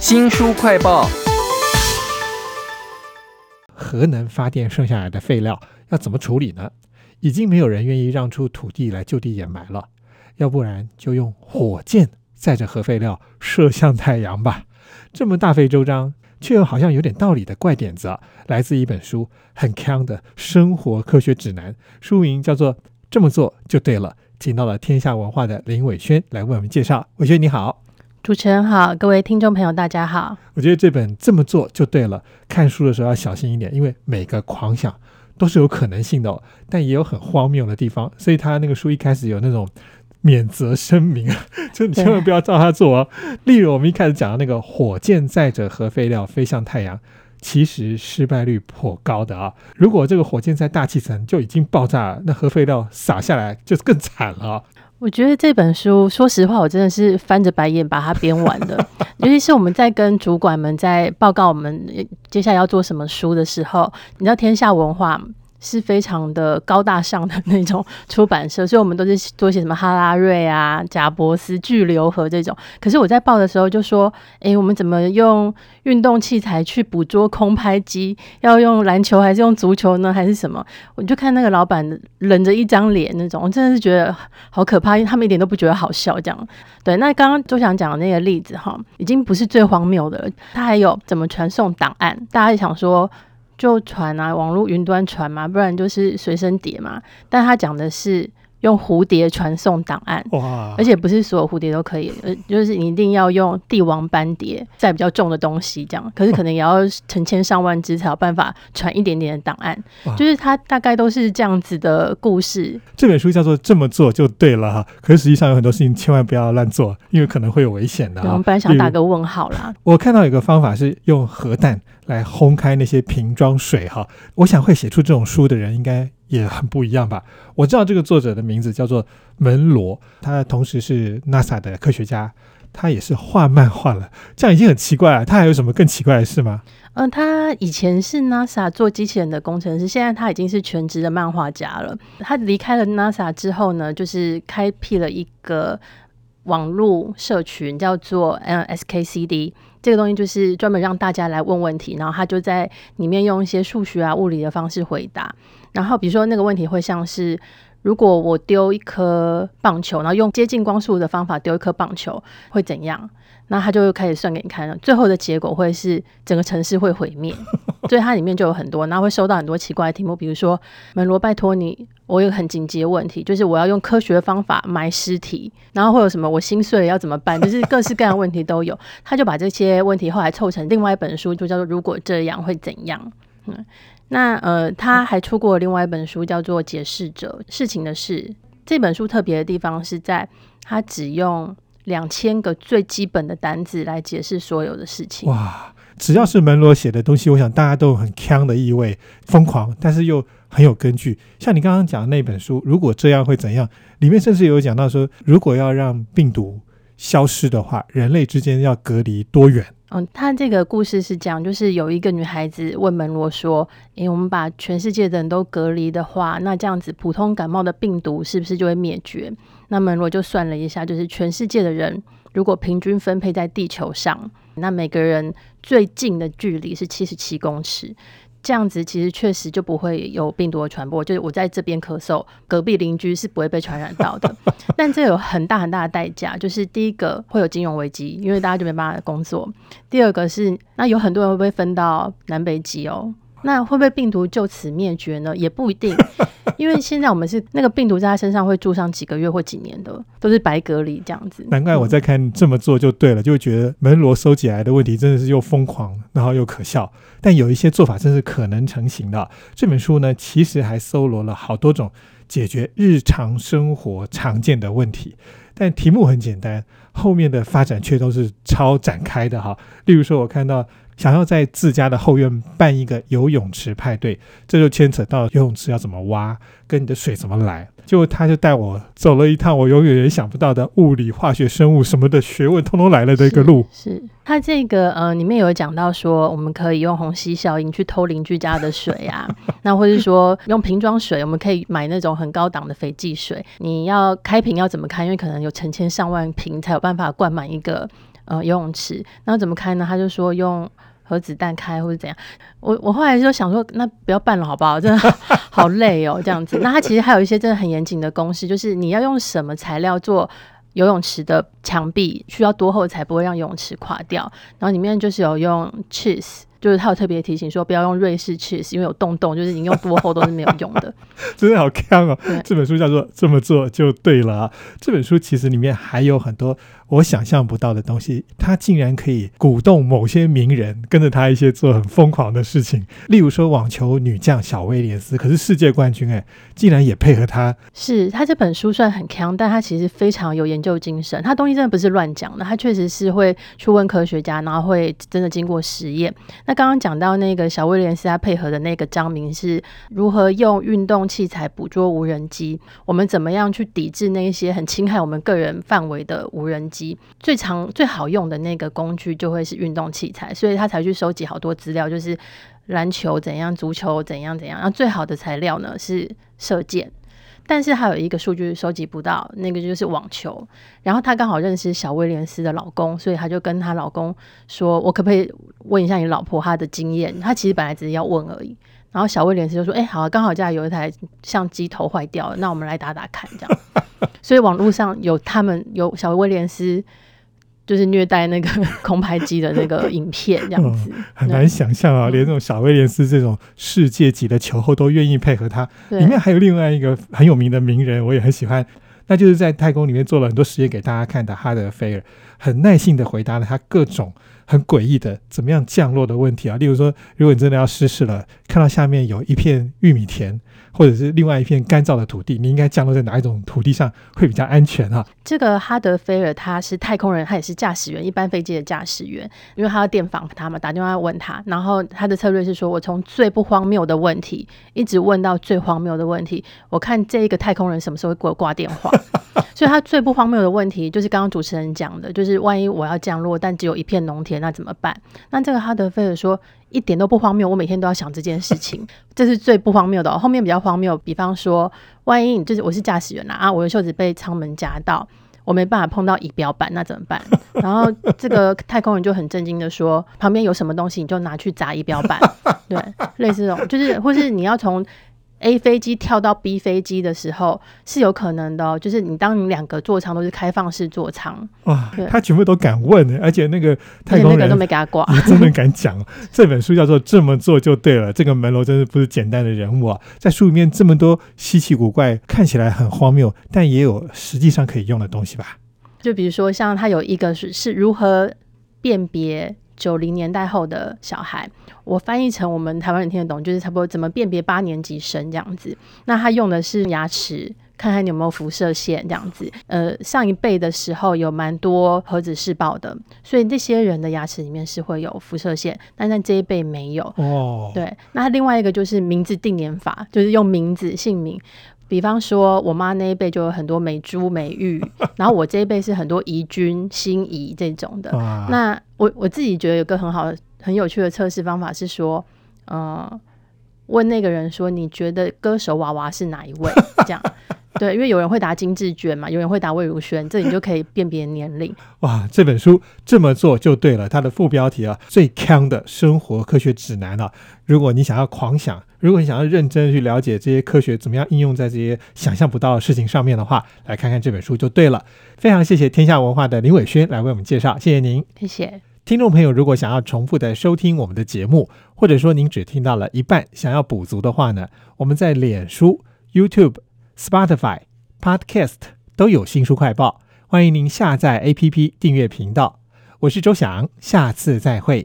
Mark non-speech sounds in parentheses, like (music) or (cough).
新书快报：核能发电剩下来的废料要怎么处理呢？已经没有人愿意让出土地来就地掩埋了，要不然就用火箭载着核废料射向太阳吧。这么大费周章，却又好像有点道理的怪点子，来自一本书，很康的生活科学指南，书名叫做《这么做就对了》。请到了天下文化的林伟轩来为我们介绍。伟轩你好。主持人好，各位听众朋友，大家好。我觉得这本这么做就对了。看书的时候要小心一点，因为每个狂想都是有可能性的，哦但也有很荒谬的地方。所以他那个书一开始有那种免责声明，(laughs) 就你千万不要照他做哦。(laughs) 例如我们一开始讲的那个火箭载着核废料飞向太阳，其实失败率颇高的啊。如果这个火箭在大气层就已经爆炸了，那核废料洒下来就是更惨了。我觉得这本书，说实话，我真的是翻着白眼把它编完的。(laughs) 尤其是我们在跟主管们在报告我们接下来要做什么书的时候，你知道天下文化。是非常的高大上的那种出版社，所以我们都是做些什么哈拉瑞啊、贾伯斯、巨流河这种。可是我在报的时候就说：“哎，我们怎么用运动器材去捕捉空拍机？要用篮球还是用足球呢？还是什么？”我就看那个老板冷着一张脸那种，我真的是觉得好可怕，因为他们一点都不觉得好笑。这样对。那刚刚周翔讲的那个例子哈，已经不是最荒谬的了。他还有怎么传送档案？大家想说。就传啊，网络云端传嘛，不然就是随身碟嘛。但他讲的是。用蝴蝶传送档案，哇！而且不是所有蝴蝶都可以，呃，就是你一定要用帝王斑蝶载比较重的东西，这样。可是可能也要成千上万只才有办法传一点点的档案，就是它大概都是这样子的故事。这本书叫做这么做就对了哈，可是实际上有很多事情千万不要乱做，因为可能会有危险的。我们本来想打个问号啦。我看到有个方法是用核弹来轰开那些瓶装水哈，我想会写出这种书的人应该。也很不一样吧？我知道这个作者的名字叫做门罗，他同时是 NASA 的科学家，他也是画漫画了，这样已经很奇怪了。他还有什么更奇怪的事吗？嗯，他以前是 NASA 做机器人的工程师，现在他已经是全职的漫画家了。他离开了 NASA 之后呢，就是开辟了一个网络社群，叫做嗯 SKCD。这个东西就是专门让大家来问问题，然后他就在里面用一些数学啊、物理的方式回答。然后比如说那个问题会像是，如果我丢一颗棒球，然后用接近光速的方法丢一颗棒球，会怎样？那他就开始算给你看了，最后的结果会是整个城市会毁灭。(laughs) 所以它里面就有很多，然后会收到很多奇怪的题目，比如说门罗，拜托你，我有很紧急的问题，就是我要用科学的方法埋尸体，然后会有什么我心碎了要怎么办？(laughs) 就是各式各样的问题都有。他就把这些问题后来凑成另外一本书，就叫做《如果这样会怎样》。嗯，那呃，他还出过另外一本书，叫做《解释者事情的事》。这本书特别的地方是在他只用两千个最基本的单字来解释所有的事情。哇！只要是门罗写的东西，我想大家都有很腔的意味，疯狂，但是又很有根据。像你刚刚讲的那本书，如果这样会怎样？里面甚至有讲到说，如果要让病毒消失的话，人类之间要隔离多远？嗯，他这个故事是讲，就是有一个女孩子问门罗说：“诶，我们把全世界的人都隔离的话，那这样子普通感冒的病毒是不是就会灭绝？”那门罗就算了一下，就是全世界的人如果平均分配在地球上。那每个人最近的距离是七十七公尺，这样子其实确实就不会有病毒的传播。就是我在这边咳嗽，隔壁邻居是不会被传染到的。(laughs) 但这有很大很大的代价，就是第一个会有金融危机，因为大家就没办法工作；第二个是，那有很多人会被分到南北极哦？那会不会病毒就此灭绝呢？也不一定，(laughs) 因为现在我们是那个病毒在他身上会住上几个月或几年的，都是白隔离这样子。难怪我在看这么做就对了，就会觉得门罗收集来的问题真的是又疯狂，然后又可笑。但有一些做法真是可能成型的。这本书呢，其实还搜罗了好多种解决日常生活常见的问题，但题目很简单，后面的发展却都是超展开的哈。例如说，我看到。想要在自家的后院办一个游泳池派对，这就牵扯到游泳池要怎么挖，跟你的水怎么来。就他就带我走了一趟我永远也想不到的物理、化学、生物什么的学问，通通来了的一个路。是他这个呃，里面有讲到说，我们可以用虹吸效应去偷邻居家的水啊，(laughs) 那或者说用瓶装水，我们可以买那种很高档的肥济水。你要开瓶要怎么开？因为可能有成千上万瓶才有办法灌满一个。呃游泳池。那怎么开呢？他就说用和子弹开或者怎样。我我后来就想说，那不要办了好不好？真的好累哦，这样子。那它其实还有一些真的很严谨的公式，就是你要用什么材料做游泳池的墙壁，需要多厚才不会让游泳池垮掉。然后里面就是有用 cheese。就是他有特别提醒说，不要用瑞士 cheese，因为有洞洞，就是你用多厚都是没有用的。(laughs) 真的好看哦！这本书叫做《这么做就对了》啊。这本书其实里面还有很多我想象不到的东西，他竟然可以鼓动某些名人跟着他一些做很疯狂的事情。例如说网球女将小威廉斯，可是世界冠军哎，竟然也配合他。是他这本书算很强，但他其实非常有研究精神。他东西真的不是乱讲的，他确实是会去问科学家，然后会真的经过实验。那刚刚讲到那个小威廉斯，他配合的那个章名是如何用运动器材捕捉无人机？我们怎么样去抵制那些很侵害我们个人范围的无人机？最常最好用的那个工具就会是运动器材，所以他才去收集好多资料，就是篮球怎样，足球怎样怎样。然后最好的材料呢是射箭。但是还有一个数据收集不到，那个就是网球。然后她刚好认识小威廉斯的老公，所以她就跟她老公说：“我可不可以问一下你老婆她的经验？”她其实本来只是要问而已。然后小威廉斯就说：“哎，好，刚好家里有一台相机头坏掉了，那我们来打打看。”这样，所以网络上有他们有小威廉斯。就是虐待那个 (laughs) 空拍机的那个影片这样子，很难想象啊！连这种小威廉斯这种世界级的球后都愿意配合他。里面还有另外一个很有名的名人，我也很喜欢，那就是在太空里面做了很多实验给大家看的哈德菲尔，很耐心的回答了他各种很诡异的怎么样降落的问题啊。例如说，如果你真的要失事了，看到下面有一片玉米田。或者是另外一片干燥的土地，你应该降落在哪一种土地上会比较安全啊？这个哈德菲尔他是太空人，他也是驾驶员，一般飞机的驾驶员，因为他要电访他嘛，打电话问他，然后他的策略是说，我从最不荒谬的问题一直问到最荒谬的问题，我看这一个太空人什么时候会给我挂电话。(laughs) 所以他最不荒谬的问题就是刚刚主持人讲的，就是万一我要降落，但只有一片农田，那怎么办？那这个哈德菲尔说。一点都不荒谬，我每天都要想这件事情，(laughs) 这是最不荒谬的。后面比较荒谬，比方说，万一就是我是驾驶员啦啊，我的袖子被舱门夹到，我没办法碰到仪表板，那怎么办？然后这个太空人就很震惊的说，旁边有什么东西你就拿去砸仪表板，(laughs) 对，类似这种，就是或是你要从。A 飞机跳到 B 飞机的时候是有可能的，哦，就是你当你两个座舱都是开放式座舱，哇，他全部都敢问，而且那个太空人都没给他挂，真的敢讲。(laughs) 这本书叫做《这么做就对了》，这个门罗真的不是简单的人物啊，在书里面这么多稀奇古怪，看起来很荒谬，但也有实际上可以用的东西吧？就比如说像他有一个是是如何辨别。九零年代后的小孩，我翻译成我们台湾人听得懂，就是差不多怎么辨别八年级生这样子。那他用的是牙齿，看看你有没有辐射线这样子。呃，上一辈的时候有蛮多核子试爆的，所以那些人的牙齿里面是会有辐射线，但在这一辈没有。哦，对。那另外一个就是名字定年法，就是用名字姓名。比方说，我妈那一辈就有很多美珠、美玉，(laughs) 然后我这一辈是很多怡君、心仪这种的。那我我自己觉得有个很好、很有趣的测试方法是说，嗯，问那个人说，你觉得歌手娃娃是哪一位？这样。对，因为有人会答金志娟嘛，有人会答魏如萱，这你就可以辨别年龄。哇，这本书这么做就对了。它的副标题啊，最强的生活科学指南啊。如果你想要狂想，如果你想要认真去了解这些科学怎么样应用在这些想象不到的事情上面的话，来看看这本书就对了。非常谢谢天下文化的林伟轩来为我们介绍，谢谢您。谢谢听众朋友，如果想要重复的收听我们的节目，或者说您只听到了一半，想要补足的话呢，我们在脸书、YouTube。Spotify、Podcast 都有新书快报，欢迎您下载 APP 订阅频道。我是周翔，下次再会。